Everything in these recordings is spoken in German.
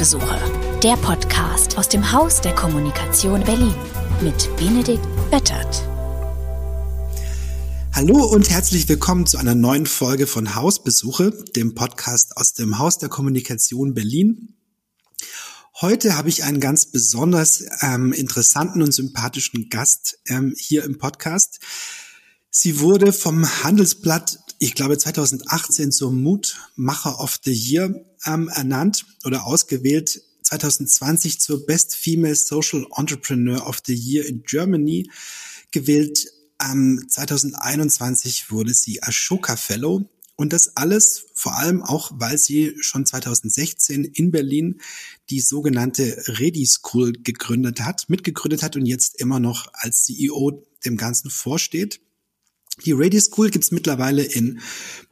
Hausbesuche, der Podcast aus dem Haus der Kommunikation Berlin mit Benedikt Böttert. Hallo und herzlich willkommen zu einer neuen Folge von Hausbesuche, dem Podcast aus dem Haus der Kommunikation Berlin. Heute habe ich einen ganz besonders ähm, interessanten und sympathischen Gast ähm, hier im Podcast. Sie wurde vom Handelsblatt, ich glaube 2018 zur Mutmacher of the Year ähm, ernannt oder ausgewählt. 2020 zur Best Female Social Entrepreneur of the Year in Germany gewählt. Ähm, 2021 wurde sie Ashoka Fellow. Und das alles vor allem auch, weil sie schon 2016 in Berlin die sogenannte Ready School gegründet hat, mitgegründet hat und jetzt immer noch als CEO dem Ganzen vorsteht. Die Radio School gibt's mittlerweile in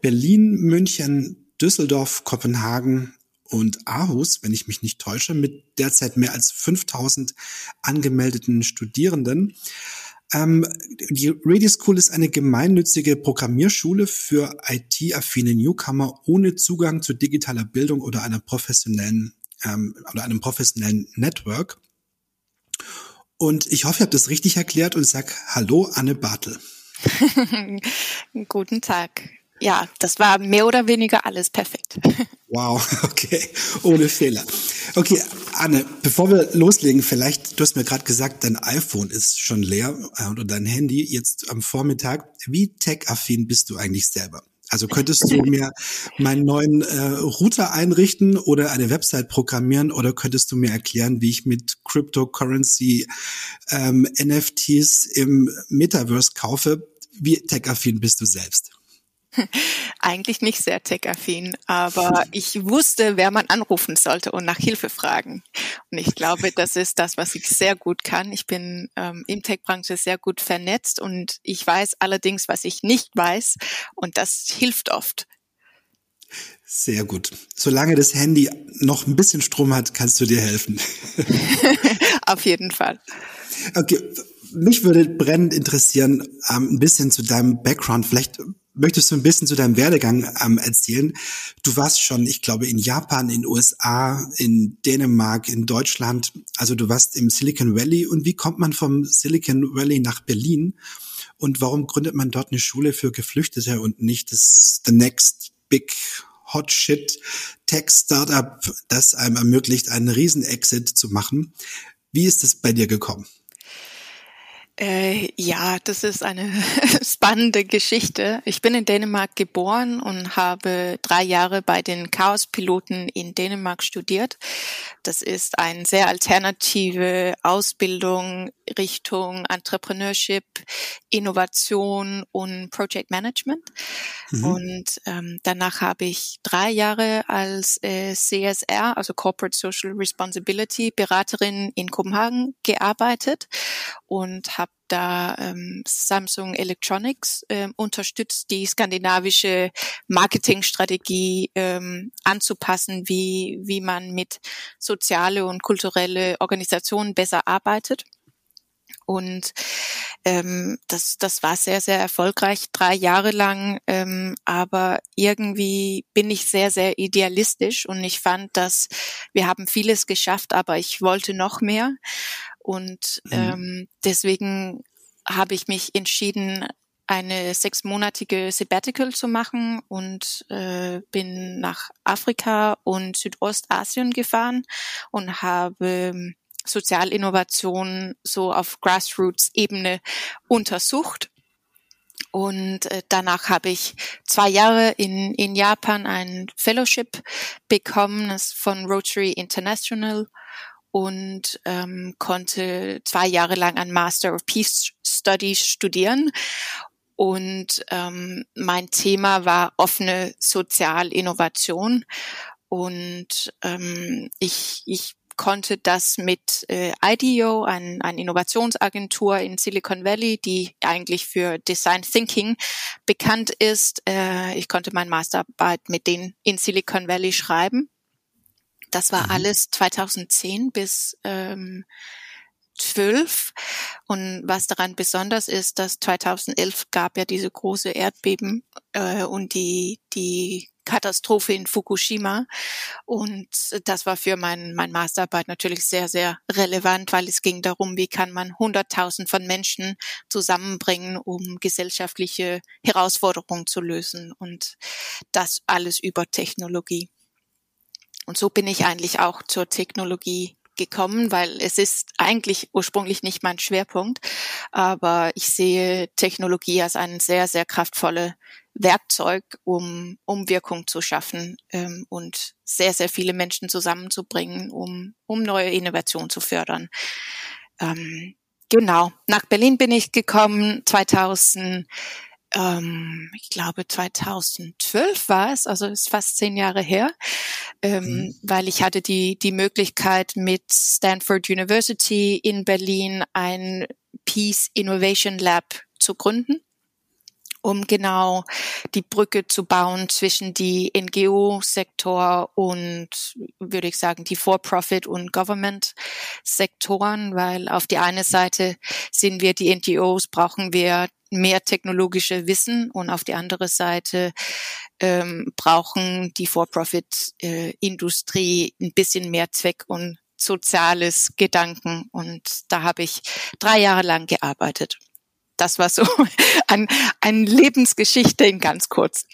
Berlin, München, Düsseldorf, Kopenhagen und Aarhus, wenn ich mich nicht täusche, mit derzeit mehr als 5000 angemeldeten Studierenden. Ähm, die Radio School ist eine gemeinnützige Programmierschule für IT-affine Newcomer ohne Zugang zu digitaler Bildung oder einer professionellen ähm, oder einem professionellen Network. Und ich hoffe, ihr habt das richtig erklärt und sag Hallo, Anne Bartel. Guten Tag. Ja, das war mehr oder weniger alles perfekt. Wow, okay, ohne Fehler. Okay, Anne, bevor wir loslegen, vielleicht, du hast mir gerade gesagt, dein iPhone ist schon leer äh, oder dein Handy jetzt am Vormittag. Wie tech-affin bist du eigentlich selber? Also könntest du mir meinen neuen äh, Router einrichten oder eine Website programmieren oder könntest du mir erklären, wie ich mit Cryptocurrency ähm, NFTs im Metaverse kaufe? Wie tech-affin bist du selbst? Eigentlich nicht sehr tech-affin, aber ich wusste, wer man anrufen sollte und nach Hilfe fragen. Und ich glaube, das ist das, was ich sehr gut kann. Ich bin ähm, im Tech-Branche sehr gut vernetzt und ich weiß allerdings, was ich nicht weiß und das hilft oft. Sehr gut. Solange das Handy noch ein bisschen Strom hat, kannst du dir helfen. Auf jeden Fall. Okay, mich würde brennend interessieren, ähm, ein bisschen zu deinem Background. Vielleicht möchtest du ein bisschen zu deinem Werdegang ähm, erzählen? Du warst schon, ich glaube, in Japan, in USA, in Dänemark, in Deutschland. Also du warst im Silicon Valley. Und wie kommt man vom Silicon Valley nach Berlin? Und warum gründet man dort eine Schule für Geflüchtete und nicht das The Next Big Hot Shit Tech Startup, das einem ermöglicht, einen Riesen-Exit zu machen? Wie ist es bei dir gekommen? Äh, ja, das ist eine spannende Geschichte. Ich bin in Dänemark geboren und habe drei Jahre bei den Chaos-Piloten in Dänemark studiert. Das ist eine sehr alternative Ausbildung Richtung Entrepreneurship, Innovation und Project Management. Mhm. Und ähm, danach habe ich drei Jahre als äh, CSR, also Corporate Social Responsibility Beraterin in Kopenhagen gearbeitet und habe da ähm, Samsung Electronics ähm, unterstützt, die skandinavische Marketingstrategie ähm, anzupassen, wie, wie man mit soziale und kulturelle Organisationen besser arbeitet. Und ähm, das, das war sehr, sehr erfolgreich, drei Jahre lang. Ähm, aber irgendwie bin ich sehr, sehr idealistisch und ich fand, dass wir haben vieles geschafft, aber ich wollte noch mehr. Und mhm. ähm, deswegen habe ich mich entschieden, eine sechsmonatige Sabbatical zu machen und äh, bin nach Afrika und Südostasien gefahren und habe Sozialinnovation so auf Grassroots-Ebene untersucht. Und äh, danach habe ich zwei Jahre in, in Japan ein Fellowship bekommen das von Rotary International und ähm, konnte zwei Jahre lang ein Master of Peace Studies studieren. Und ähm, mein Thema war offene Sozialinnovation. Und ähm, ich, ich konnte das mit äh, IDEO, ein, eine Innovationsagentur in Silicon Valley, die eigentlich für Design Thinking bekannt ist. Äh, ich konnte meine Masterarbeit mit denen in Silicon Valley schreiben. Das war mhm. alles 2010 bis ähm, 2012. Und was daran besonders ist, dass 2011 gab ja diese große Erdbeben äh, und die, die Katastrophe in Fukushima. Und das war für mein, mein Masterarbeit natürlich sehr, sehr relevant, weil es ging darum, wie kann man hunderttausend von Menschen zusammenbringen, um gesellschaftliche Herausforderungen zu lösen. Und das alles über Technologie. Und so bin ich eigentlich auch zur Technologie gekommen, weil es ist eigentlich ursprünglich nicht mein Schwerpunkt, aber ich sehe Technologie als ein sehr, sehr kraftvolle Werkzeug, um, um Wirkung zu schaffen ähm, und sehr, sehr viele Menschen zusammenzubringen, um, um neue Innovationen zu fördern. Ähm, genau, nach Berlin bin ich gekommen 2000 ähm, ich glaube 2012 war es, also ist fast zehn Jahre her, ähm, mhm. weil ich hatte die die Möglichkeit mit Stanford University in Berlin ein Peace Innovation Lab zu gründen um genau die Brücke zu bauen zwischen die NGO-Sektor und, würde ich sagen, die For-Profit- und Government-Sektoren, weil auf die eine Seite sind wir die NGOs, brauchen wir mehr technologische Wissen und auf die andere Seite ähm, brauchen die For-Profit-Industrie äh, ein bisschen mehr Zweck und soziales Gedanken. Und da habe ich drei Jahre lang gearbeitet das war so ein, ein Lebensgeschichte in ganz kurz.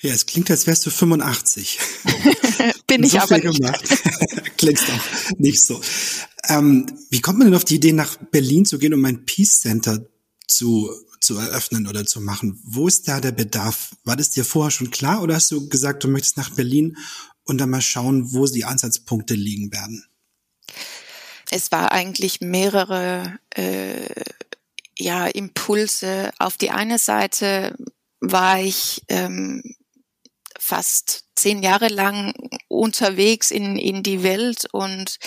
Ja, es klingt, als wärst du 85. Bin ich so aber nicht. Klingst auch nicht so. Ähm, wie kommt man denn auf die Idee, nach Berlin zu gehen, um ein Peace Center zu, zu eröffnen oder zu machen? Wo ist da der Bedarf? War das dir vorher schon klar oder hast du gesagt, du möchtest nach Berlin und dann mal schauen, wo die Ansatzpunkte liegen werden? Es war eigentlich mehrere äh, ja, Impulse. Auf die eine Seite war ich ähm, fast zehn Jahre lang unterwegs in, in die Welt und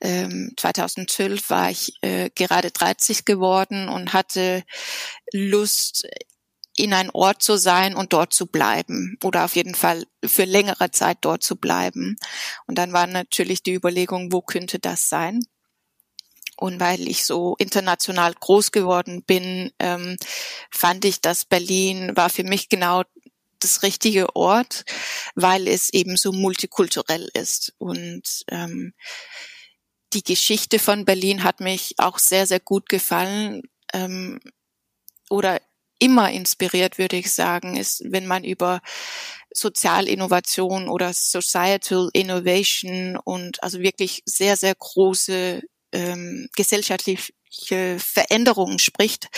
ähm, 2012 war ich äh, gerade 30 geworden und hatte Lust, in ein Ort zu sein und dort zu bleiben oder auf jeden Fall für längere Zeit dort zu bleiben. Und dann war natürlich die Überlegung, wo könnte das sein? Und weil ich so international groß geworden bin, ähm, fand ich, dass Berlin war für mich genau das richtige Ort, weil es eben so multikulturell ist. Und ähm, die Geschichte von Berlin hat mich auch sehr, sehr gut gefallen ähm, oder immer inspiriert, würde ich sagen, ist, wenn man über Sozialinnovation oder Societal Innovation und also wirklich sehr, sehr große ähm, gesellschaftliche Veränderungen spricht,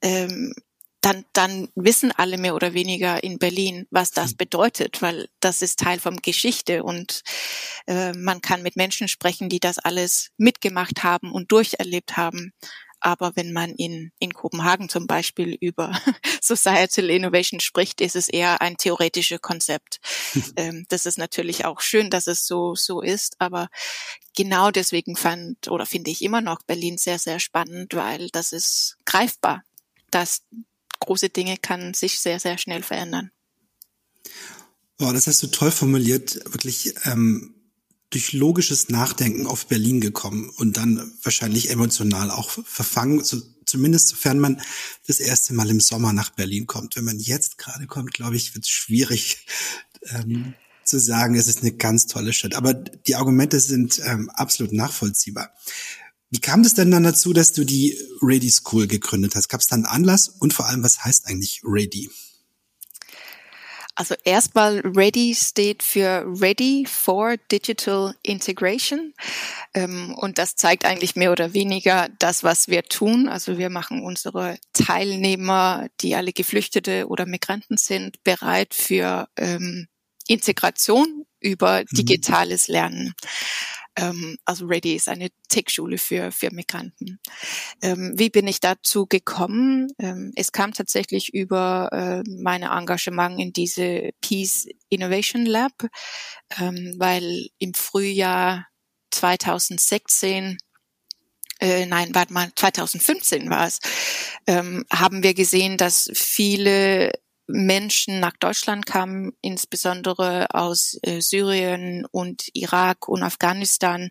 ähm, dann, dann wissen alle mehr oder weniger in Berlin, was das hm. bedeutet, weil das ist Teil von Geschichte und äh, man kann mit Menschen sprechen, die das alles mitgemacht haben und durcherlebt haben. Aber wenn man in, in Kopenhagen zum Beispiel über Societal Innovation spricht, ist es eher ein theoretisches Konzept. ähm, das ist natürlich auch schön, dass es so, so ist. Aber genau deswegen fand oder finde ich immer noch Berlin sehr, sehr spannend, weil das ist greifbar. dass große Dinge kann sich sehr, sehr schnell verändern. Wow, das hast du toll formuliert. Wirklich, ähm, durch logisches Nachdenken auf Berlin gekommen und dann wahrscheinlich emotional auch verfangen, so, zumindest sofern man das erste Mal im Sommer nach Berlin kommt. Wenn man jetzt gerade kommt, glaube ich, wird es schwierig ähm, zu sagen, es ist eine ganz tolle Stadt. Aber die Argumente sind ähm, absolut nachvollziehbar. Wie kam es denn dann dazu, dass du die Ready School gegründet hast? Gab es da einen Anlass? Und vor allem, was heißt eigentlich Ready? Also erstmal Ready steht für Ready for Digital Integration. Ähm, und das zeigt eigentlich mehr oder weniger das, was wir tun. Also wir machen unsere Teilnehmer, die alle Geflüchtete oder Migranten sind, bereit für ähm, Integration über mhm. digitales Lernen. Ähm, also Ready ist eine Tech-Schule für, für Migranten. Ähm, wie bin ich dazu gekommen? Ähm, es kam tatsächlich über äh, meine Engagement in diese Peace Innovation Lab, ähm, weil im Frühjahr 2016 äh, nein, warte mal, 2015 war es, ähm, haben wir gesehen, dass viele Menschen nach Deutschland kamen, insbesondere aus äh, Syrien und Irak und Afghanistan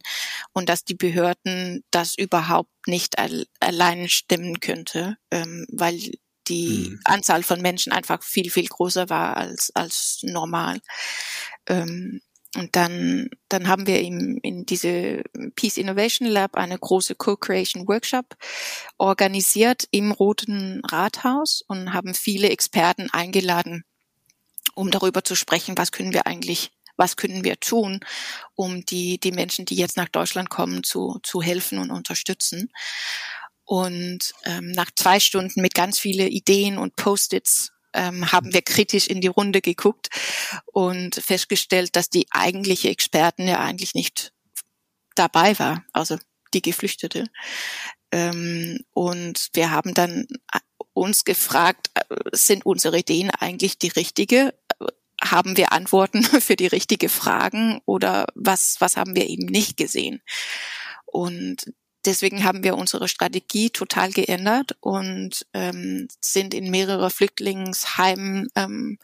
und dass die Behörden das überhaupt nicht al allein stimmen könnte, ähm, weil die mhm. Anzahl von Menschen einfach viel, viel größer war als, als normal. Ähm, und dann, dann haben wir im, in diese Peace Innovation Lab eine große Co-Creation Workshop organisiert im Roten Rathaus und haben viele Experten eingeladen, um darüber zu sprechen, was können wir eigentlich, was können wir tun, um die, die Menschen, die jetzt nach Deutschland kommen, zu, zu helfen und unterstützen. Und ähm, nach zwei Stunden mit ganz viele Ideen und Post-its ähm, haben wir kritisch in die Runde geguckt und festgestellt, dass die eigentliche Experten ja eigentlich nicht dabei war, also die Geflüchtete. Ähm, und wir haben dann äh, uns gefragt, äh, sind unsere Ideen eigentlich die richtige? Haben wir Antworten für die richtige Fragen oder was, was haben wir eben nicht gesehen? Und deswegen haben wir unsere Strategie total geändert und ähm, sind in mehrere Flüchtlingsheimen ähm,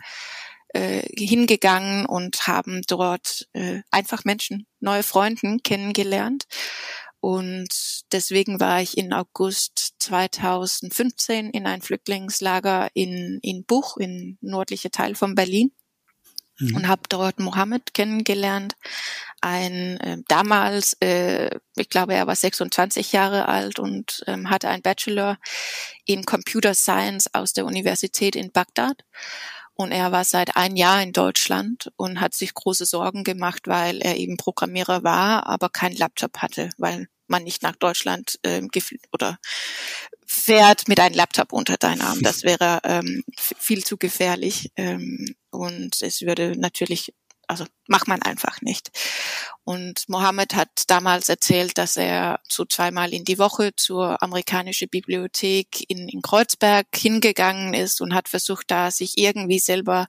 äh, hingegangen und haben dort äh, einfach Menschen, neue Freunden kennengelernt. Und deswegen war ich in August 2015 in ein Flüchtlingslager in, in Buch, in nördliche Teil von Berlin mhm. und habe dort Mohammed kennengelernt. Ein äh, damals, äh, ich glaube, er war 26 Jahre alt und ähm, hatte ein Bachelor in Computer Science aus der Universität in Bagdad. Und er war seit ein Jahr in Deutschland und hat sich große Sorgen gemacht, weil er eben Programmierer war, aber keinen Laptop hatte, weil man nicht nach Deutschland äh, oder fährt mit einem Laptop unter deinen Arm. Das wäre ähm, viel zu gefährlich ähm, und es würde natürlich, also macht man einfach nicht. Und Mohammed hat damals erzählt, dass er so zweimal in die Woche zur amerikanischen Bibliothek in, in Kreuzberg hingegangen ist und hat versucht, da sich irgendwie selber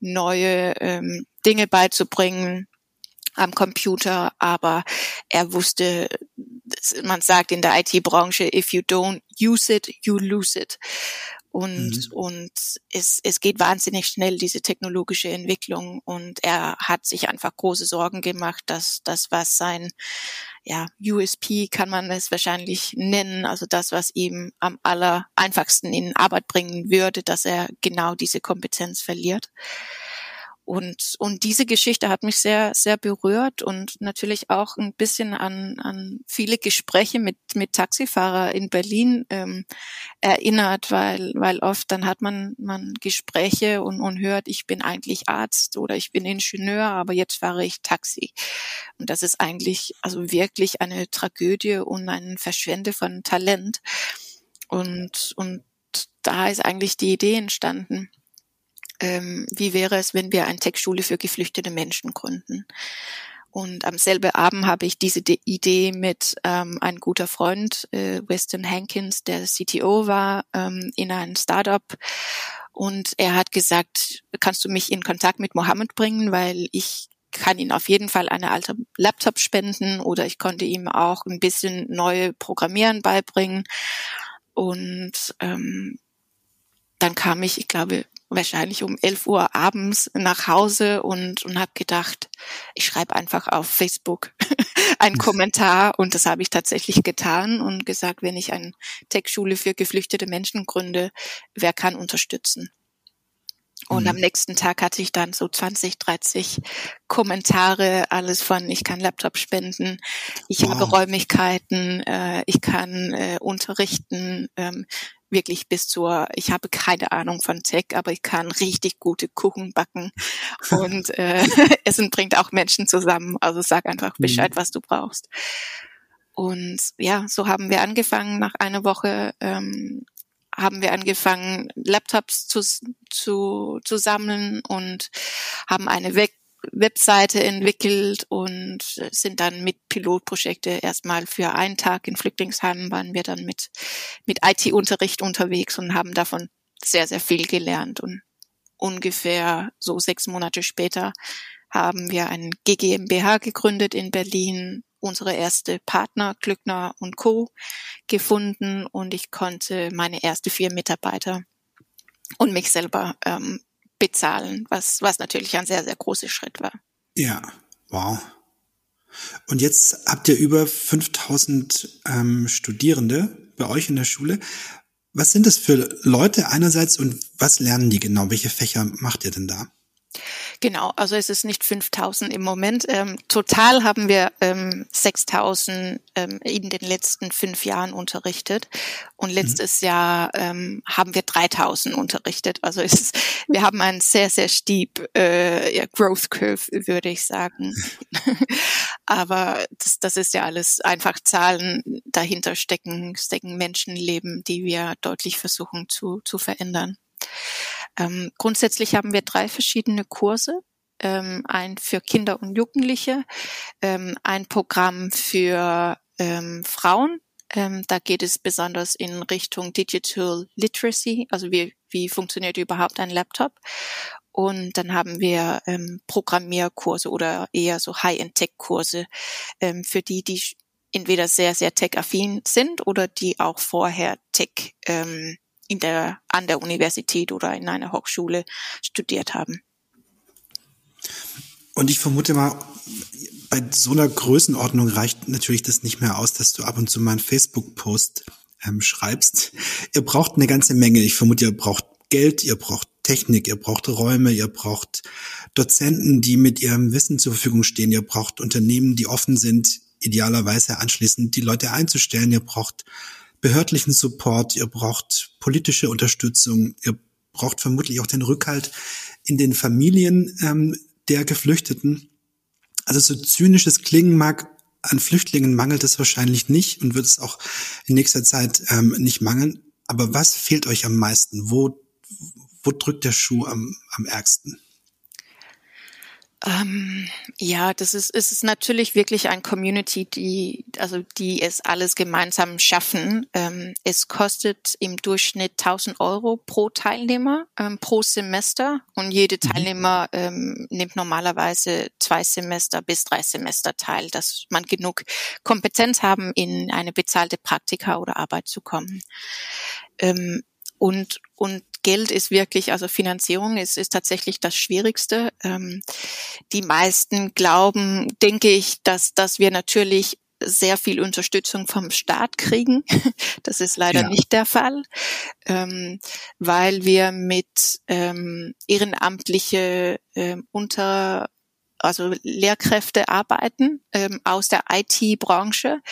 neue ähm, Dinge beizubringen am Computer, aber er wusste, man sagt in der IT-Branche, if you don't use it, you lose it. Und, mhm. und es, es geht wahnsinnig schnell, diese technologische Entwicklung. Und er hat sich einfach große Sorgen gemacht, dass das, was sein, ja, USP kann man es wahrscheinlich nennen, also das, was ihm am aller einfachsten in Arbeit bringen würde, dass er genau diese Kompetenz verliert. Und, und diese Geschichte hat mich sehr, sehr berührt und natürlich auch ein bisschen an, an viele Gespräche mit, mit Taxifahrer in Berlin ähm, erinnert, weil, weil oft dann hat man, man Gespräche und, und hört, ich bin eigentlich Arzt oder ich bin Ingenieur, aber jetzt fahre ich Taxi. Und das ist eigentlich also wirklich eine Tragödie und ein Verschwende von Talent. Und, und da ist eigentlich die Idee entstanden ähm, wie wäre es, wenn wir eine Tech-Schule für geflüchtete Menschen gründen. Und am selben Abend habe ich diese De Idee mit ähm, einem guter Freund, äh, Weston Hankins, der CTO war, ähm, in ein Startup. Und er hat gesagt, kannst du mich in Kontakt mit Mohammed bringen, weil ich kann ihm auf jeden Fall eine alte Laptop spenden oder ich konnte ihm auch ein bisschen neue Programmieren beibringen. Und ähm, dann kam ich, ich glaube, wahrscheinlich um 11 Uhr abends nach Hause und, und habe gedacht, ich schreibe einfach auf Facebook einen Kommentar und das habe ich tatsächlich getan und gesagt, wenn ich eine Tech-Schule für geflüchtete Menschen gründe, wer kann unterstützen? Und mhm. am nächsten Tag hatte ich dann so 20, 30 Kommentare, alles von ich kann Laptop spenden, ich wow. habe Räumlichkeiten, äh, ich kann äh, unterrichten, ähm, wirklich bis zur, ich habe keine Ahnung von Tech, aber ich kann richtig gute Kuchen backen und äh, Essen bringt auch Menschen zusammen. Also sag einfach Bescheid, mhm. was du brauchst. Und ja, so haben wir angefangen. Nach einer Woche ähm, haben wir angefangen, Laptops zu, zu, zu sammeln und haben eine Weg Webseite entwickelt und sind dann mit Pilotprojekte erstmal für einen Tag in Flüchtlingsheimen waren wir dann mit, mit IT-Unterricht unterwegs und haben davon sehr, sehr viel gelernt und ungefähr so sechs Monate später haben wir ein GGMBH gegründet in Berlin, unsere erste Partner Glückner und Co. gefunden und ich konnte meine erste vier Mitarbeiter und mich selber ähm, bezahlen, was, was natürlich ein sehr, sehr großer Schritt war. Ja, wow. Und jetzt habt ihr über 5000 ähm, Studierende bei euch in der Schule. Was sind das für Leute einerseits und was lernen die genau? Welche Fächer macht ihr denn da? Genau, also es ist nicht 5000 im Moment. Ähm, total haben wir ähm, 6000 ähm, in den letzten fünf Jahren unterrichtet und mhm. letztes mhm. Jahr ähm, haben wir 3000 unterrichtet. Also es ist, wir haben einen sehr, sehr steep äh, ja, Growth Curve, würde ich sagen. Aber das, das ist ja alles einfach Zahlen, dahinter stecken, stecken Menschenleben, die wir deutlich versuchen zu, zu verändern. Ähm, grundsätzlich haben wir drei verschiedene Kurse. Ähm, ein für Kinder und Jugendliche, ähm, ein Programm für ähm, Frauen. Ähm, da geht es besonders in Richtung Digital Literacy, also wie, wie funktioniert überhaupt ein Laptop. Und dann haben wir ähm, Programmierkurse oder eher so High-End-Tech-Kurse für die, die entweder sehr, sehr tech-affin sind oder die auch vorher Tech ähm, in der, an der Universität oder in einer Hochschule studiert haben. Und ich vermute mal, bei so einer Größenordnung reicht natürlich das nicht mehr aus, dass du ab und zu mal einen Facebook-Post ähm, schreibst. Ihr braucht eine ganze Menge. Ich vermute, ihr braucht Geld, ihr braucht Technik, ihr braucht Räume, ihr braucht Dozenten, die mit ihrem Wissen zur Verfügung stehen, ihr braucht Unternehmen, die offen sind, idealerweise anschließend die Leute einzustellen, ihr braucht behördlichen Support, ihr braucht politische Unterstützung, ihr braucht vermutlich auch den Rückhalt in den Familien ähm, der Geflüchteten. Also so zynisches Klingen mag, an Flüchtlingen mangelt es wahrscheinlich nicht und wird es auch in nächster Zeit ähm, nicht mangeln. Aber was fehlt euch am meisten? Wo, wo drückt der Schuh am, am ärgsten? Ähm, ja, das ist, es ist natürlich wirklich ein Community, die, also die es alles gemeinsam schaffen. Ähm, es kostet im Durchschnitt 1000 Euro pro Teilnehmer ähm, pro Semester und jede mhm. Teilnehmer ähm, nimmt normalerweise zwei Semester bis drei Semester teil, dass man genug Kompetenz haben, in eine bezahlte Praktika oder Arbeit zu kommen. Und, und Geld ist wirklich, also Finanzierung ist, ist tatsächlich das Schwierigste. Ähm, die meisten glauben, denke ich, dass, dass wir natürlich sehr viel Unterstützung vom Staat kriegen. Das ist leider ja. nicht der Fall, ähm, weil wir mit ähm, ehrenamtliche ähm, unter also Lehrkräfte arbeiten ähm, aus der IT-Branche,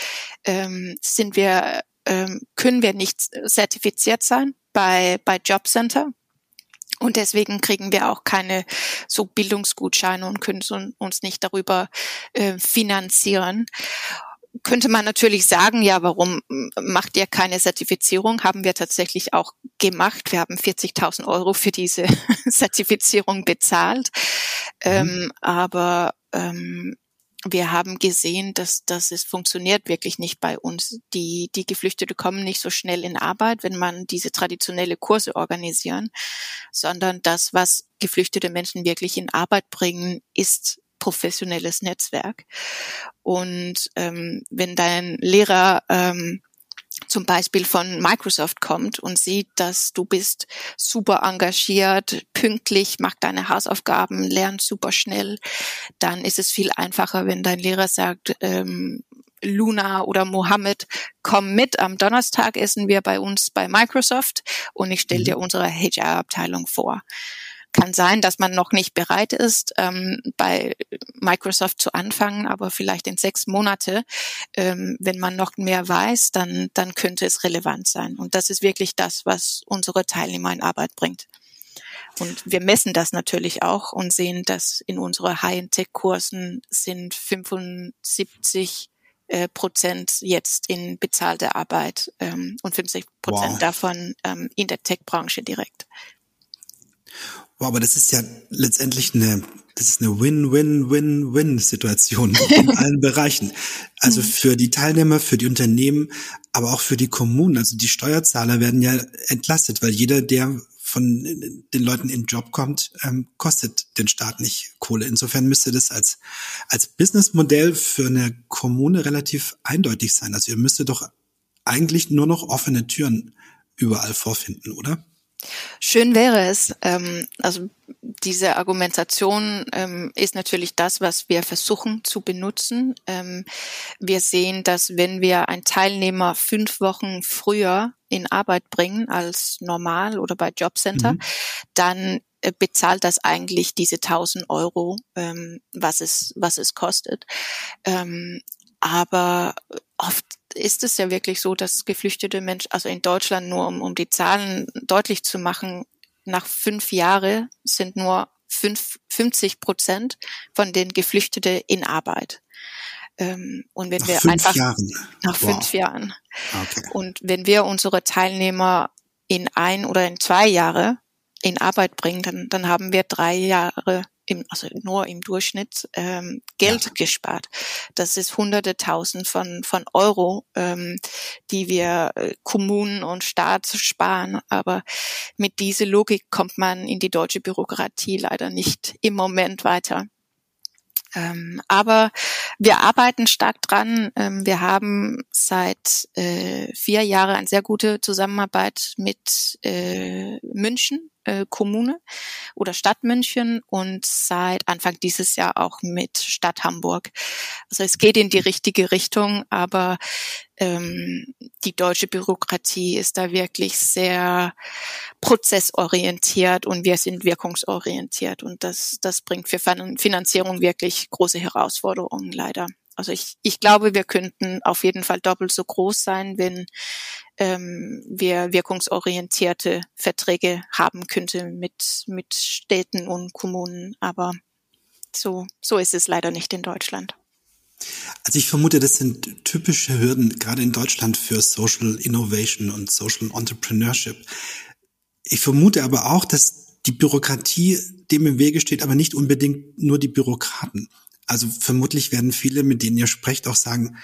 ähm, sind wir ähm, können wir nicht zertifiziert sein bei, bei Jobcenter. Und deswegen kriegen wir auch keine so Bildungsgutscheine und können uns nicht darüber äh, finanzieren. Könnte man natürlich sagen, ja, warum macht ihr keine Zertifizierung? Haben wir tatsächlich auch gemacht. Wir haben 40.000 Euro für diese Zertifizierung bezahlt. Mhm. Ähm, aber ähm, wir haben gesehen, dass, dass es funktioniert wirklich nicht bei uns. Die, die Geflüchtete kommen nicht so schnell in Arbeit, wenn man diese traditionelle Kurse organisieren, sondern das, was geflüchtete Menschen wirklich in Arbeit bringen, ist professionelles Netzwerk. Und ähm, wenn dein Lehrer ähm, zum Beispiel von Microsoft kommt und sieht, dass du bist super engagiert, pünktlich, mach deine Hausaufgaben, lernst super schnell, dann ist es viel einfacher, wenn dein Lehrer sagt, ähm, Luna oder Mohammed, komm mit. Am Donnerstag essen wir bei uns bei Microsoft und ich stelle mhm. dir unsere HR-Abteilung vor kann sein, dass man noch nicht bereit ist, ähm, bei Microsoft zu anfangen, aber vielleicht in sechs Monate, ähm, wenn man noch mehr weiß, dann, dann könnte es relevant sein. Und das ist wirklich das, was unsere Teilnehmer in Arbeit bringt. Und wir messen das natürlich auch und sehen, dass in unsere High-Tech-Kursen sind 75 äh, Prozent jetzt in bezahlte Arbeit ähm, und 50 Prozent wow. davon ähm, in der Tech-Branche direkt. Wow, aber das ist ja letztendlich eine, das ist eine Win-Win-Win-Win-Situation in allen Bereichen. Also mhm. für die Teilnehmer, für die Unternehmen, aber auch für die Kommunen. Also die Steuerzahler werden ja entlastet, weil jeder, der von den Leuten in den Job kommt, ähm, kostet den Staat nicht Kohle. Insofern müsste das als, als Businessmodell für eine Kommune relativ eindeutig sein. Also ihr müsstet doch eigentlich nur noch offene Türen überall vorfinden, oder? Schön wäre es. Ähm, also diese Argumentation ähm, ist natürlich das, was wir versuchen zu benutzen. Ähm, wir sehen, dass wenn wir einen Teilnehmer fünf Wochen früher in Arbeit bringen als normal oder bei Jobcenter, mhm. dann äh, bezahlt das eigentlich diese 1000 Euro, ähm, was es was es kostet. Ähm, aber oft ist es ja wirklich so, dass geflüchtete Menschen, also in Deutschland nur um, um die Zahlen deutlich zu machen, nach fünf Jahren sind nur fünf, 50 Prozent von den Geflüchteten in Arbeit. Ähm, und wenn nach wir fünf einfach Jahren. nach wow. fünf Jahren. Okay. Und wenn wir unsere Teilnehmer in ein oder in zwei Jahre in Arbeit bringen, dann, dann haben wir drei Jahre im, also nur im Durchschnitt ähm, Geld ja. gespart. Das ist hunderte tausend von, von Euro, ähm, die wir äh, Kommunen und Staat sparen. Aber mit dieser Logik kommt man in die deutsche Bürokratie leider nicht im Moment weiter. Ähm, aber wir arbeiten stark dran. Ähm, wir haben seit äh, vier Jahren eine sehr gute Zusammenarbeit mit äh, München äh, Kommune oder Stadt München und seit Anfang dieses Jahr auch mit Stadt Hamburg. Also es geht in die richtige Richtung, aber ähm, die deutsche Bürokratie ist da wirklich sehr prozessorientiert und wir sind wirkungsorientiert und das, das bringt für Finanzierung wirklich große Herausforderungen leider. Also ich, ich glaube, wir könnten auf jeden Fall doppelt so groß sein, wenn ähm, wir wirkungsorientierte Verträge haben könnten mit, mit Städten und Kommunen. Aber so, so ist es leider nicht in Deutschland. Also ich vermute, das sind typische Hürden, gerade in Deutschland, für Social Innovation und Social Entrepreneurship. Ich vermute aber auch, dass die Bürokratie dem im Wege steht, aber nicht unbedingt nur die Bürokraten. Also vermutlich werden viele, mit denen ihr sprecht, auch sagen,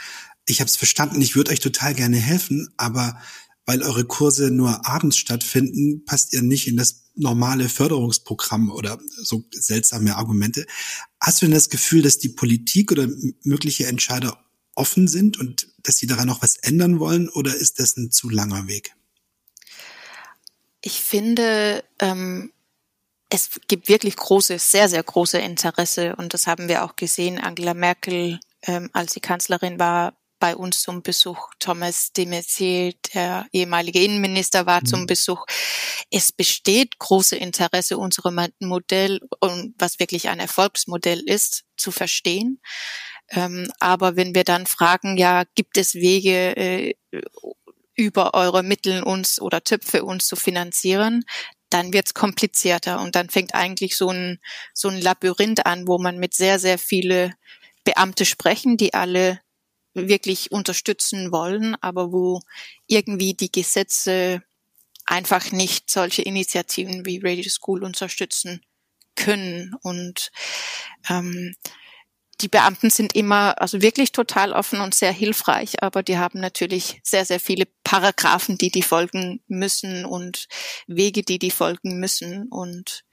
ich habe es verstanden, ich würde euch total gerne helfen, aber weil eure Kurse nur abends stattfinden, passt ihr nicht in das normale Förderungsprogramm oder so seltsame Argumente. Hast du denn das Gefühl, dass die Politik oder mögliche Entscheider offen sind und dass sie daran noch was ändern wollen oder ist das ein zu langer Weg? Ich finde, ähm, es gibt wirklich große, sehr, sehr große Interesse und das haben wir auch gesehen. Angela Merkel, ähm, als sie Kanzlerin war, bei uns zum Besuch. Thomas de Maizière, der ehemalige Innenminister, war mhm. zum Besuch. Es besteht große Interesse, unser Modell und was wirklich ein Erfolgsmodell ist, zu verstehen. Ähm, aber wenn wir dann fragen, ja, gibt es Wege, äh, über eure Mittel uns oder Töpfe uns zu finanzieren, dann wird's komplizierter und dann fängt eigentlich so ein, so ein Labyrinth an, wo man mit sehr, sehr viele Beamte sprechen, die alle wirklich unterstützen wollen, aber wo irgendwie die Gesetze einfach nicht solche Initiativen wie Radio School unterstützen können. Und ähm, die Beamten sind immer also wirklich total offen und sehr hilfreich, aber die haben natürlich sehr, sehr viele Paragraphen, die die folgen müssen und Wege, die die folgen müssen. Und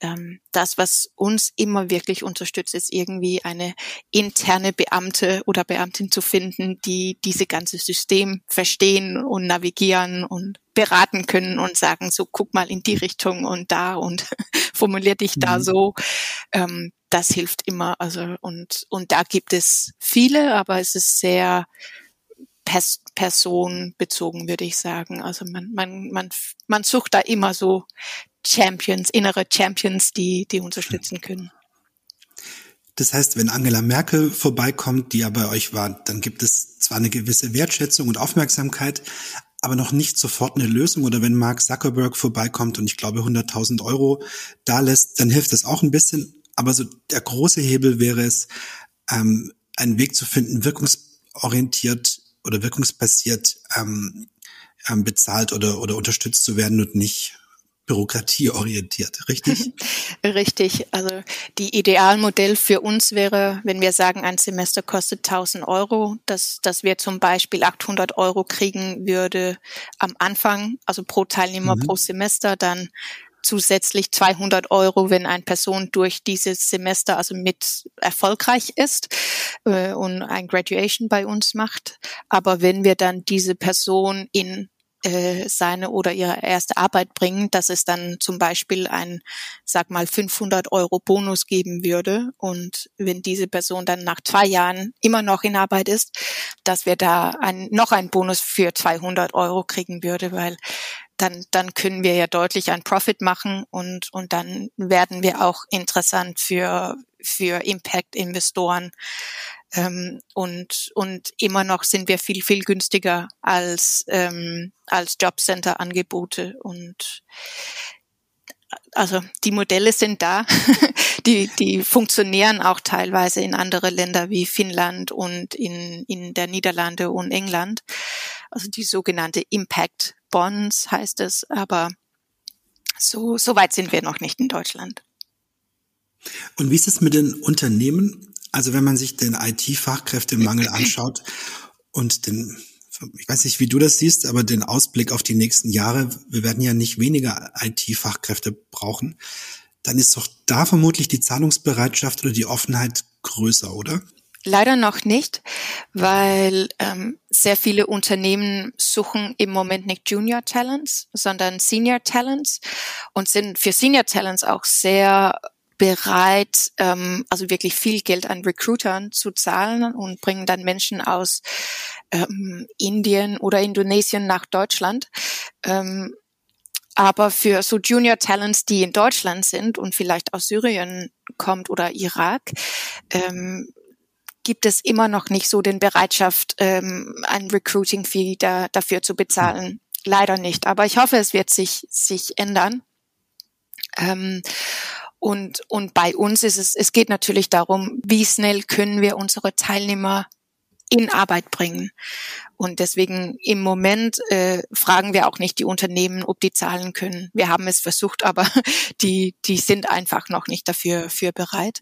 ähm, das, was uns immer wirklich unterstützt, ist irgendwie eine interne Beamte oder Beamtin zu finden, die diese ganze System verstehen und navigieren und beraten können und sagen, so guck mal in die Richtung und da und formulier dich da mhm. so. Ähm, das hilft immer. Also und und da gibt es viele, aber es ist sehr pers personenbezogen, würde ich sagen. Also man man man man sucht da immer so Champions, innere Champions, die die unterstützen können. Das heißt, wenn Angela Merkel vorbeikommt, die ja bei euch war, dann gibt es zwar eine gewisse Wertschätzung und Aufmerksamkeit, aber noch nicht sofort eine Lösung. Oder wenn Mark Zuckerberg vorbeikommt und ich glaube 100.000 Euro da lässt, dann hilft das auch ein bisschen. Aber so der große Hebel wäre es, ähm, einen Weg zu finden, wirkungsorientiert oder wirkungsbasiert ähm, ähm, bezahlt oder, oder unterstützt zu werden und nicht bürokratieorientiert, richtig? richtig. Also die Idealmodell für uns wäre, wenn wir sagen, ein Semester kostet 1000 Euro, dass, dass wir zum Beispiel 800 Euro kriegen würde am Anfang, also pro Teilnehmer mhm. pro Semester, dann zusätzlich 200 Euro, wenn eine Person durch dieses Semester also mit erfolgreich ist äh, und ein Graduation bei uns macht. Aber wenn wir dann diese Person in äh, seine oder ihre erste Arbeit bringen, dass es dann zum Beispiel ein, sag mal, 500 Euro Bonus geben würde. Und wenn diese Person dann nach zwei Jahren immer noch in Arbeit ist, dass wir da ein, noch einen Bonus für 200 Euro kriegen würde, weil dann, dann können wir ja deutlich einen Profit machen und, und dann werden wir auch interessant für, für Impact-Investoren. Ähm, und, und immer noch sind wir viel, viel günstiger als, ähm, als Jobcenter-Angebote. Und also die Modelle sind da, die, die funktionieren auch teilweise in andere Länder wie Finnland und in, in der Niederlande und England. Also die sogenannte Impact Bonds heißt es, aber so, so weit sind wir noch nicht in Deutschland. Und wie ist es mit den Unternehmen? Also wenn man sich den IT-Fachkräftemangel anschaut und den, ich weiß nicht, wie du das siehst, aber den Ausblick auf die nächsten Jahre, wir werden ja nicht weniger IT-Fachkräfte brauchen, dann ist doch da vermutlich die Zahlungsbereitschaft oder die Offenheit größer, oder? Leider noch nicht, weil ähm, sehr viele Unternehmen suchen im Moment nicht Junior Talents, sondern Senior Talents und sind für Senior Talents auch sehr bereit, ähm, also wirklich viel Geld an Recruitern zu zahlen und bringen dann Menschen aus ähm, Indien oder Indonesien nach Deutschland. Ähm, aber für so Junior Talents, die in Deutschland sind und vielleicht aus Syrien kommt oder Irak, ähm, gibt es immer noch nicht so den Bereitschaft, ähm, ein Recruiting-Fee da, dafür zu bezahlen. Leider nicht. Aber ich hoffe, es wird sich, sich ändern. Ähm, und, und bei uns ist es, es geht natürlich darum, wie schnell können wir unsere Teilnehmer in Arbeit bringen. Und deswegen im Moment äh, fragen wir auch nicht die Unternehmen, ob die zahlen können. Wir haben es versucht, aber die, die sind einfach noch nicht dafür für bereit.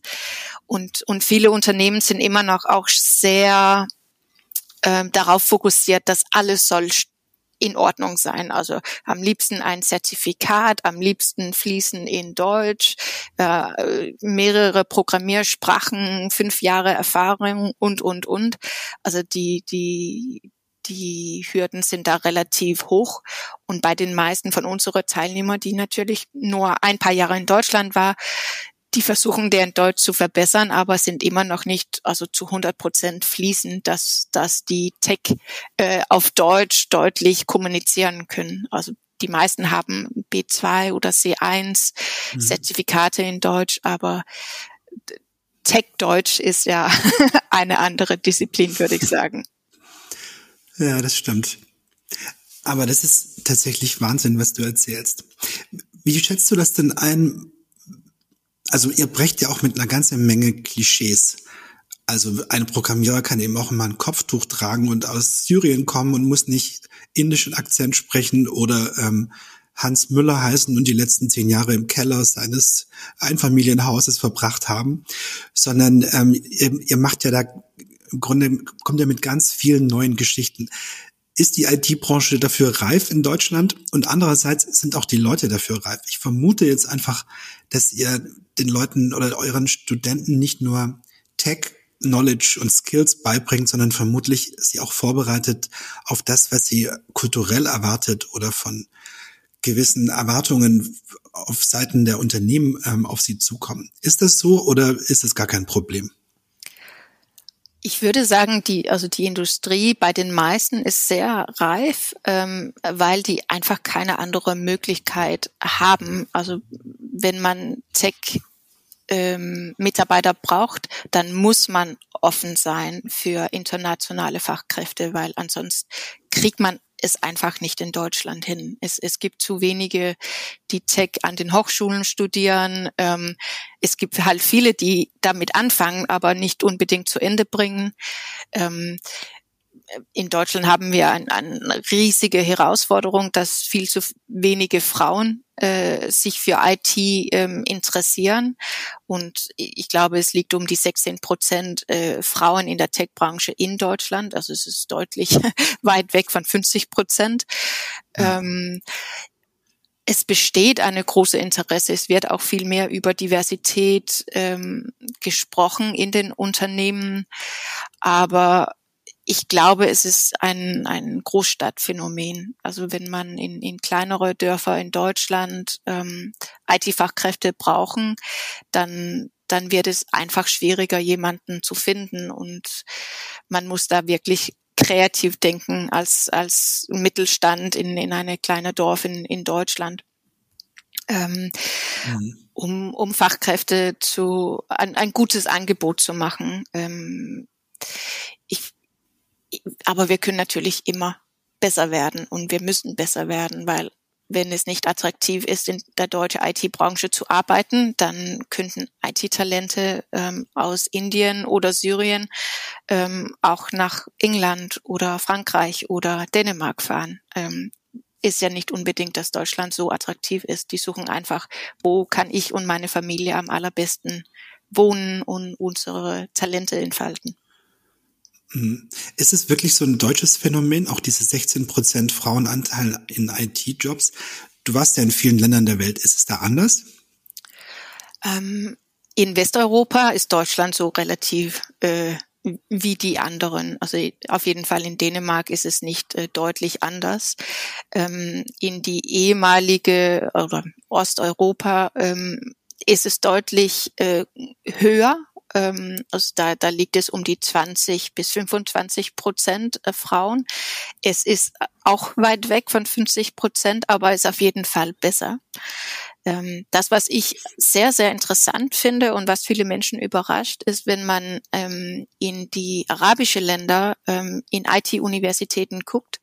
Und, und viele Unternehmen sind immer noch auch sehr äh, darauf fokussiert, dass alles soll in Ordnung sein. Also am liebsten ein Zertifikat, am liebsten fließen in Deutsch, äh, mehrere Programmiersprachen, fünf Jahre Erfahrung und, und, und. Also die, die, die Hürden sind da relativ hoch. Und bei den meisten von unseren Teilnehmern, die natürlich nur ein paar Jahre in Deutschland war, die versuchen deren Deutsch zu verbessern, aber sind immer noch nicht also zu 100 Prozent fließend, dass, dass die Tech äh, auf Deutsch deutlich kommunizieren können. Also die meisten haben B2 oder C1 mhm. Zertifikate in Deutsch, aber Tech-Deutsch ist ja eine andere Disziplin, würde ich sagen. Ja, das stimmt. Aber das ist tatsächlich Wahnsinn, was du erzählst. Wie schätzt du das denn ein? Also ihr brecht ja auch mit einer ganzen Menge Klischees. Also ein Programmierer kann eben auch immer ein Kopftuch tragen und aus Syrien kommen und muss nicht indischen Akzent sprechen oder ähm, Hans Müller heißen und die letzten zehn Jahre im Keller seines Einfamilienhauses verbracht haben, sondern ähm, ihr, ihr macht ja da im Grunde kommt er mit ganz vielen neuen Geschichten. Ist die IT-Branche dafür reif in Deutschland? Und andererseits sind auch die Leute dafür reif. Ich vermute jetzt einfach, dass ihr den Leuten oder euren Studenten nicht nur Tech Knowledge und Skills beibringt, sondern vermutlich sie auch vorbereitet auf das, was sie kulturell erwartet oder von gewissen Erwartungen auf Seiten der Unternehmen ähm, auf sie zukommen. Ist das so oder ist es gar kein Problem? Ich würde sagen, die, also die Industrie bei den meisten ist sehr reif, ähm, weil die einfach keine andere Möglichkeit haben. Also wenn man Tech ähm, Mitarbeiter braucht, dann muss man offen sein für internationale Fachkräfte, weil ansonsten kriegt man es einfach nicht in Deutschland hin. Es, es gibt zu wenige, die Tech an den Hochschulen studieren. Ähm, es gibt halt viele, die damit anfangen, aber nicht unbedingt zu Ende bringen. Ähm, in Deutschland haben wir eine ein riesige Herausforderung, dass viel zu wenige Frauen äh, sich für IT ähm, interessieren. Und ich glaube, es liegt um die 16 Prozent äh, Frauen in der Tech-Branche in Deutschland. Also es ist deutlich weit weg von 50 Prozent. Ähm, es besteht eine große Interesse. Es wird auch viel mehr über Diversität ähm, gesprochen in den Unternehmen. Aber ich glaube, es ist ein, ein Großstadtphänomen. Also wenn man in, in kleinere Dörfer in Deutschland ähm, IT-Fachkräfte brauchen, dann dann wird es einfach schwieriger, jemanden zu finden und man muss da wirklich kreativ denken als als Mittelstand in in eine kleine Dorf in in Deutschland. Ähm, mhm. um, um Fachkräfte zu ein, ein gutes Angebot zu machen. Ähm, ich, aber wir können natürlich immer besser werden und wir müssen besser werden, weil wenn es nicht attraktiv ist, in der deutschen IT-Branche zu arbeiten, dann könnten IT-Talente ähm, aus Indien oder Syrien ähm, auch nach England oder Frankreich oder Dänemark fahren. Ähm, ist ja nicht unbedingt, dass Deutschland so attraktiv ist. Die suchen einfach, wo kann ich und meine Familie am allerbesten wohnen und unsere Talente entfalten. Mhm. Ist es wirklich so ein deutsches Phänomen, auch diese 16 Prozent Frauenanteil in IT-Jobs? Du warst ja in vielen Ländern der Welt. Ist es da anders? Ähm, in Westeuropa ist Deutschland so relativ äh, wie die anderen. Also auf jeden Fall in Dänemark ist es nicht äh, deutlich anders. Ähm, in die ehemalige oder Osteuropa ähm, ist es deutlich äh, höher ähm, also da, da liegt es um die 20 bis 25 Prozent äh, Frauen. Es ist auch weit weg von 50 Prozent, aber ist auf jeden Fall besser. Ähm, das, was ich sehr, sehr interessant finde und was viele Menschen überrascht, ist, wenn man ähm, in die arabische Länder ähm, in IT-Universitäten guckt,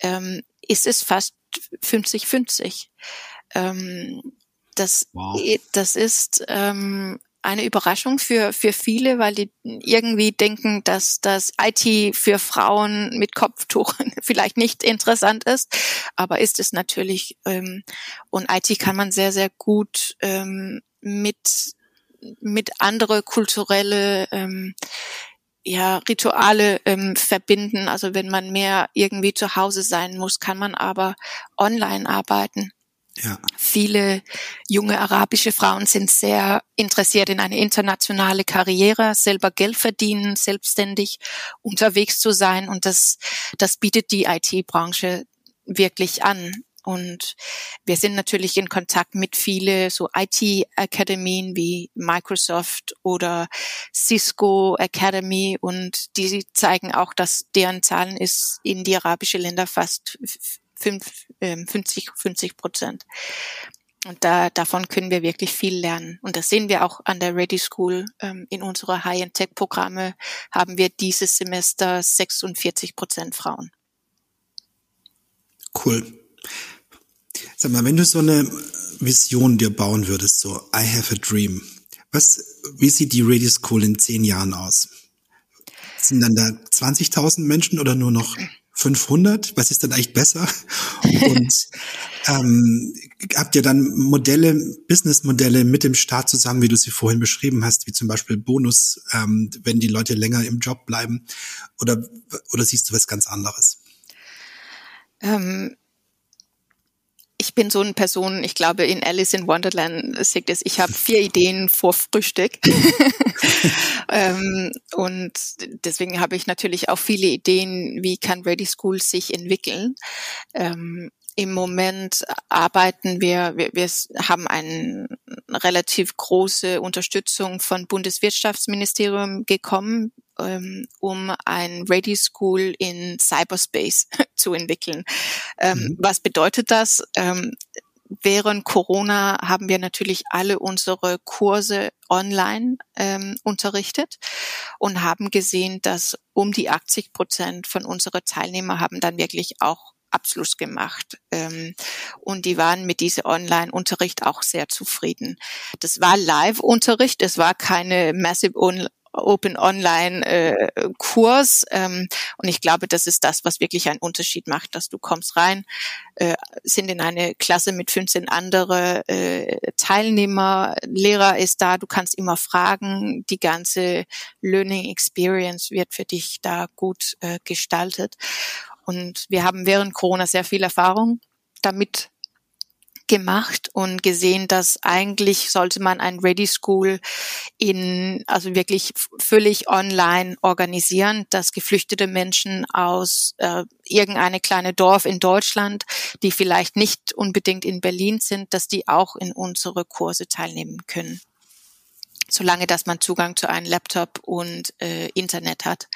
ähm, ist es fast 50-50. Ähm, das, wow. das ist ähm, eine Überraschung für, für viele, weil die irgendwie denken, dass das IT für Frauen mit Kopftuch vielleicht nicht interessant ist. Aber ist es natürlich. Ähm, und IT kann man sehr, sehr gut ähm, mit, mit andere kulturelle ähm, ja, Rituale ähm, verbinden. Also wenn man mehr irgendwie zu Hause sein muss, kann man aber online arbeiten. Ja. Viele junge arabische Frauen sind sehr interessiert in eine internationale Karriere, selber Geld verdienen, selbstständig unterwegs zu sein und das, das bietet die IT-Branche wirklich an. Und wir sind natürlich in Kontakt mit viele so IT-Akademien wie Microsoft oder Cisco Academy und die zeigen auch, dass deren Zahlen ist in die arabische Länder fast 50, 50 ähm, Prozent. Und da, davon können wir wirklich viel lernen. Und das sehen wir auch an der Ready School. Ähm, in unserer High-End-Tech-Programme haben wir dieses Semester 46 Prozent Frauen. Cool. Sag mal, wenn du so eine Vision dir bauen würdest, so I have a dream, was, wie sieht die Ready School in zehn Jahren aus? Sind dann da 20.000 Menschen oder nur noch 500? Was ist dann eigentlich besser? Und ähm, habt ihr dann Modelle, Businessmodelle mit dem Staat zusammen, wie du sie vorhin beschrieben hast, wie zum Beispiel Bonus, ähm, wenn die Leute länger im Job bleiben? Oder, oder siehst du was ganz anderes? Ähm, ich bin so eine Person, ich glaube, in Alice in Wonderland sagt es, ich habe vier Ideen vor Frühstück. ähm, und deswegen habe ich natürlich auch viele Ideen, wie kann Ready School sich entwickeln. Ähm, im Moment arbeiten wir, wir, wir haben eine relativ große Unterstützung von Bundeswirtschaftsministerium gekommen, ähm, um ein Ready School in Cyberspace zu entwickeln. Ähm, mhm. Was bedeutet das? Ähm, während Corona haben wir natürlich alle unsere Kurse online ähm, unterrichtet und haben gesehen, dass um die 80 Prozent von unseren Teilnehmer haben dann wirklich auch Abschluss gemacht. Ähm, und die waren mit diesem Online-Unterricht auch sehr zufrieden. Das war Live-Unterricht, das war keine Massive Open Online äh, Kurs. Ähm, und ich glaube, das ist das, was wirklich einen Unterschied macht, dass du kommst rein, äh, sind in eine Klasse mit 15 andere äh, Teilnehmer, Lehrer ist da, du kannst immer fragen, die ganze Learning Experience wird für dich da gut äh, gestaltet. Und wir haben während Corona sehr viel Erfahrung damit gemacht und gesehen, dass eigentlich sollte man ein Ready School in, also wirklich völlig online organisieren, dass geflüchtete Menschen aus äh, irgendeine kleine Dorf in Deutschland, die vielleicht nicht unbedingt in Berlin sind, dass die auch in unsere Kurse teilnehmen können solange dass man Zugang zu einem Laptop und äh, Internet hat.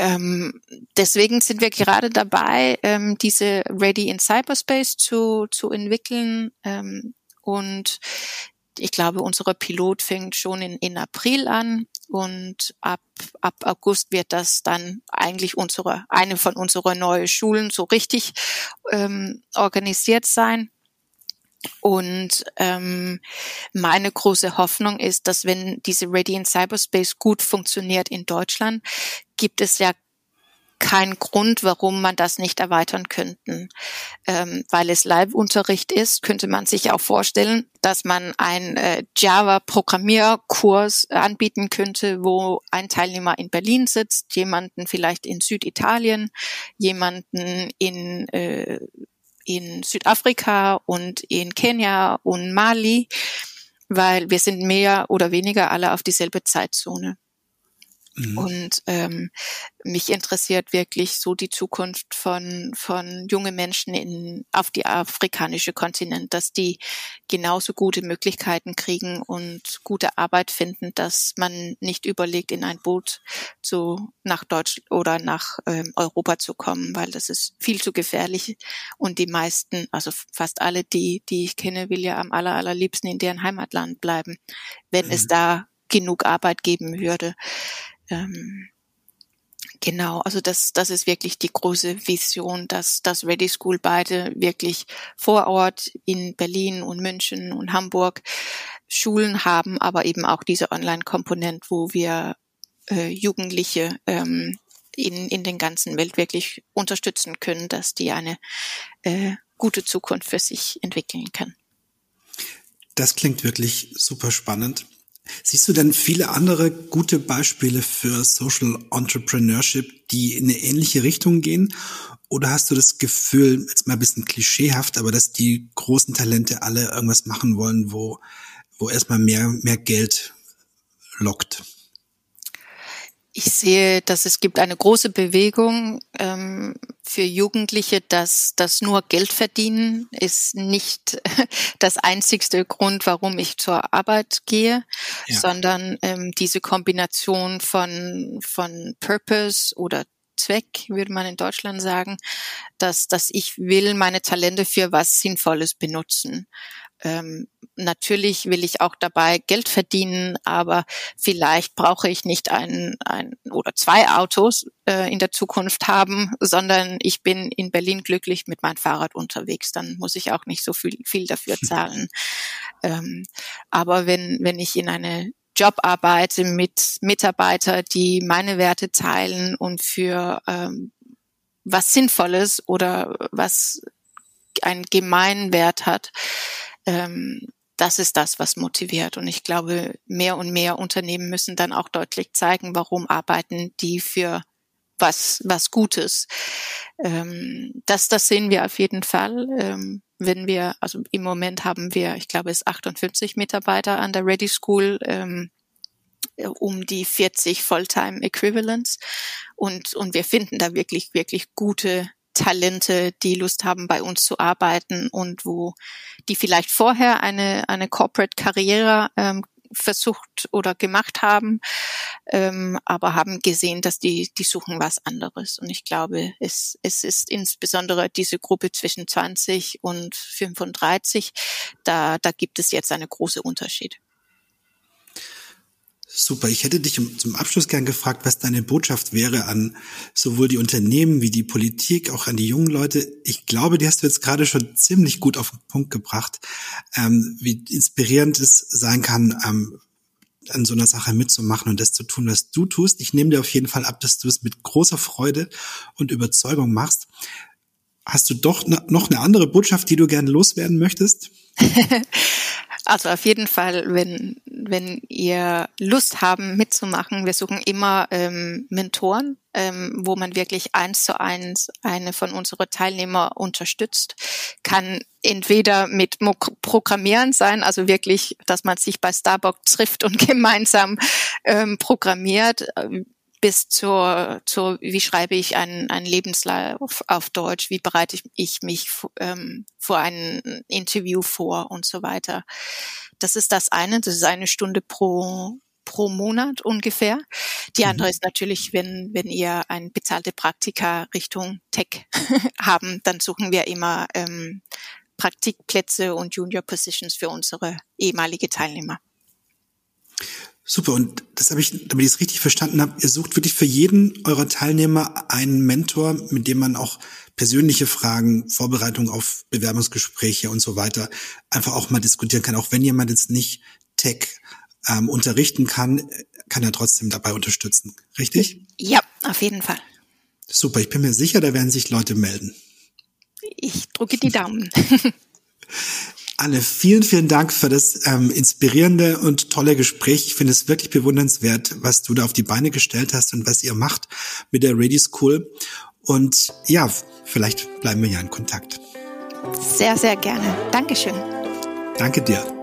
Ähm, deswegen sind wir gerade dabei, ähm, diese Ready in Cyberspace zu, zu entwickeln. Ähm, und ich glaube, unsere Pilot fängt schon in, in April an und ab, ab August wird das dann eigentlich unsere, eine von unseren neuen Schulen so richtig ähm, organisiert sein. Und ähm, meine große Hoffnung ist, dass wenn diese Ready in Cyberspace gut funktioniert in Deutschland, gibt es ja keinen Grund, warum man das nicht erweitern könnten. Ähm, weil es Live-Unterricht ist, könnte man sich auch vorstellen, dass man einen äh, Java-Programmierkurs anbieten könnte, wo ein Teilnehmer in Berlin sitzt, jemanden vielleicht in Süditalien, jemanden in äh, in Südafrika und in Kenia und Mali, weil wir sind mehr oder weniger alle auf dieselbe Zeitzone. Mhm. Und ähm, mich interessiert wirklich so die Zukunft von von junge Menschen in auf die afrikanische Kontinent, dass die genauso gute Möglichkeiten kriegen und gute Arbeit finden, dass man nicht überlegt, in ein Boot zu nach Deutsch oder nach ähm, Europa zu kommen, weil das ist viel zu gefährlich und die meisten, also fast alle, die die ich kenne, will ja am aller allerliebsten in deren Heimatland bleiben, wenn mhm. es da genug Arbeit geben würde. Ähm, Genau, also das, das ist wirklich die große Vision, dass das Ready School beide wirklich vor Ort in Berlin und München und Hamburg Schulen haben, aber eben auch diese Online-Komponent, wo wir äh, Jugendliche ähm, in, in den ganzen Welt wirklich unterstützen können, dass die eine äh, gute Zukunft für sich entwickeln können. Das klingt wirklich super spannend. Siehst du denn viele andere gute Beispiele für Social Entrepreneurship, die in eine ähnliche Richtung gehen? Oder hast du das Gefühl, jetzt mal ein bisschen klischeehaft, aber dass die großen Talente alle irgendwas machen wollen, wo, wo erstmal mehr, mehr Geld lockt? Ich sehe, dass es gibt eine große Bewegung ähm, für Jugendliche, dass das nur Geld verdienen ist nicht das einzigste Grund, warum ich zur Arbeit gehe, ja. sondern ähm, diese Kombination von von Purpose oder Zweck, würde man in Deutschland sagen, dass, dass ich will meine Talente für was Sinnvolles benutzen ähm, natürlich will ich auch dabei Geld verdienen, aber vielleicht brauche ich nicht ein, ein oder zwei Autos äh, in der Zukunft haben, sondern ich bin in Berlin glücklich mit meinem Fahrrad unterwegs. Dann muss ich auch nicht so viel, viel dafür zahlen. ähm, aber wenn, wenn ich in eine Job arbeite mit Mitarbeitern, die meine Werte teilen und für ähm, was Sinnvolles oder was einen gemeinen Wert hat, ähm, das ist das, was motiviert. Und ich glaube, mehr und mehr Unternehmen müssen dann auch deutlich zeigen, warum arbeiten die für was, was Gutes. Ähm, das, das sehen wir auf jeden Fall. Ähm, wenn wir, also im Moment haben wir, ich glaube, es 58 Mitarbeiter an der Ready School, ähm, um die 40 Fulltime Equivalents. Und, und wir finden da wirklich, wirklich gute Talente, die Lust haben, bei uns zu arbeiten und wo die vielleicht vorher eine, eine Corporate-Karriere ähm, versucht oder gemacht haben, ähm, aber haben gesehen, dass die, die suchen was anderes. Und ich glaube, es, es ist insbesondere diese Gruppe zwischen 20 und 35, da, da gibt es jetzt einen großen Unterschied. Super. Ich hätte dich zum Abschluss gern gefragt, was deine Botschaft wäre an sowohl die Unternehmen wie die Politik, auch an die jungen Leute. Ich glaube, die hast du jetzt gerade schon ziemlich gut auf den Punkt gebracht, ähm, wie inspirierend es sein kann, ähm, an so einer Sache mitzumachen und das zu tun, was du tust. Ich nehme dir auf jeden Fall ab, dass du es mit großer Freude und Überzeugung machst. Hast du doch noch eine andere Botschaft, die du gerne loswerden möchtest? Also auf jeden Fall, wenn, wenn ihr Lust haben mitzumachen, wir suchen immer ähm, Mentoren ähm, wo man wirklich eins zu eins eine von unseren Teilnehmer unterstützt, kann entweder mit Programmieren sein, also wirklich, dass man sich bei Starbucks trifft und gemeinsam ähm, programmiert, bis zur, zur wie schreibe ich einen, einen Lebenslauf auf Deutsch, wie bereite ich, ich mich ähm, vor ein Interview vor und so weiter. Das ist das eine, das ist eine Stunde pro pro Monat ungefähr. Die andere mhm. ist natürlich, wenn, wenn ihr ein bezahlte Praktika Richtung Tech haben, dann suchen wir immer ähm, Praktikplätze und Junior Positions für unsere ehemalige Teilnehmer. Super, und das habe ich, damit ich es richtig verstanden habe, ihr sucht wirklich für jeden eurer Teilnehmer einen Mentor, mit dem man auch persönliche Fragen, Vorbereitung auf Bewerbungsgespräche und so weiter einfach auch mal diskutieren kann. Auch wenn jemand jetzt nicht Tech ähm, unterrichten kann, kann er trotzdem dabei unterstützen. Richtig? Ja, auf jeden Fall. Super, ich bin mir sicher, da werden sich Leute melden. Ich drücke die Daumen. Anne, vielen, vielen Dank für das ähm, inspirierende und tolle Gespräch. Ich finde es wirklich bewundernswert, was du da auf die Beine gestellt hast und was ihr macht mit der Radio School. Und ja, vielleicht bleiben wir ja in Kontakt. Sehr, sehr gerne. Dankeschön. Danke dir.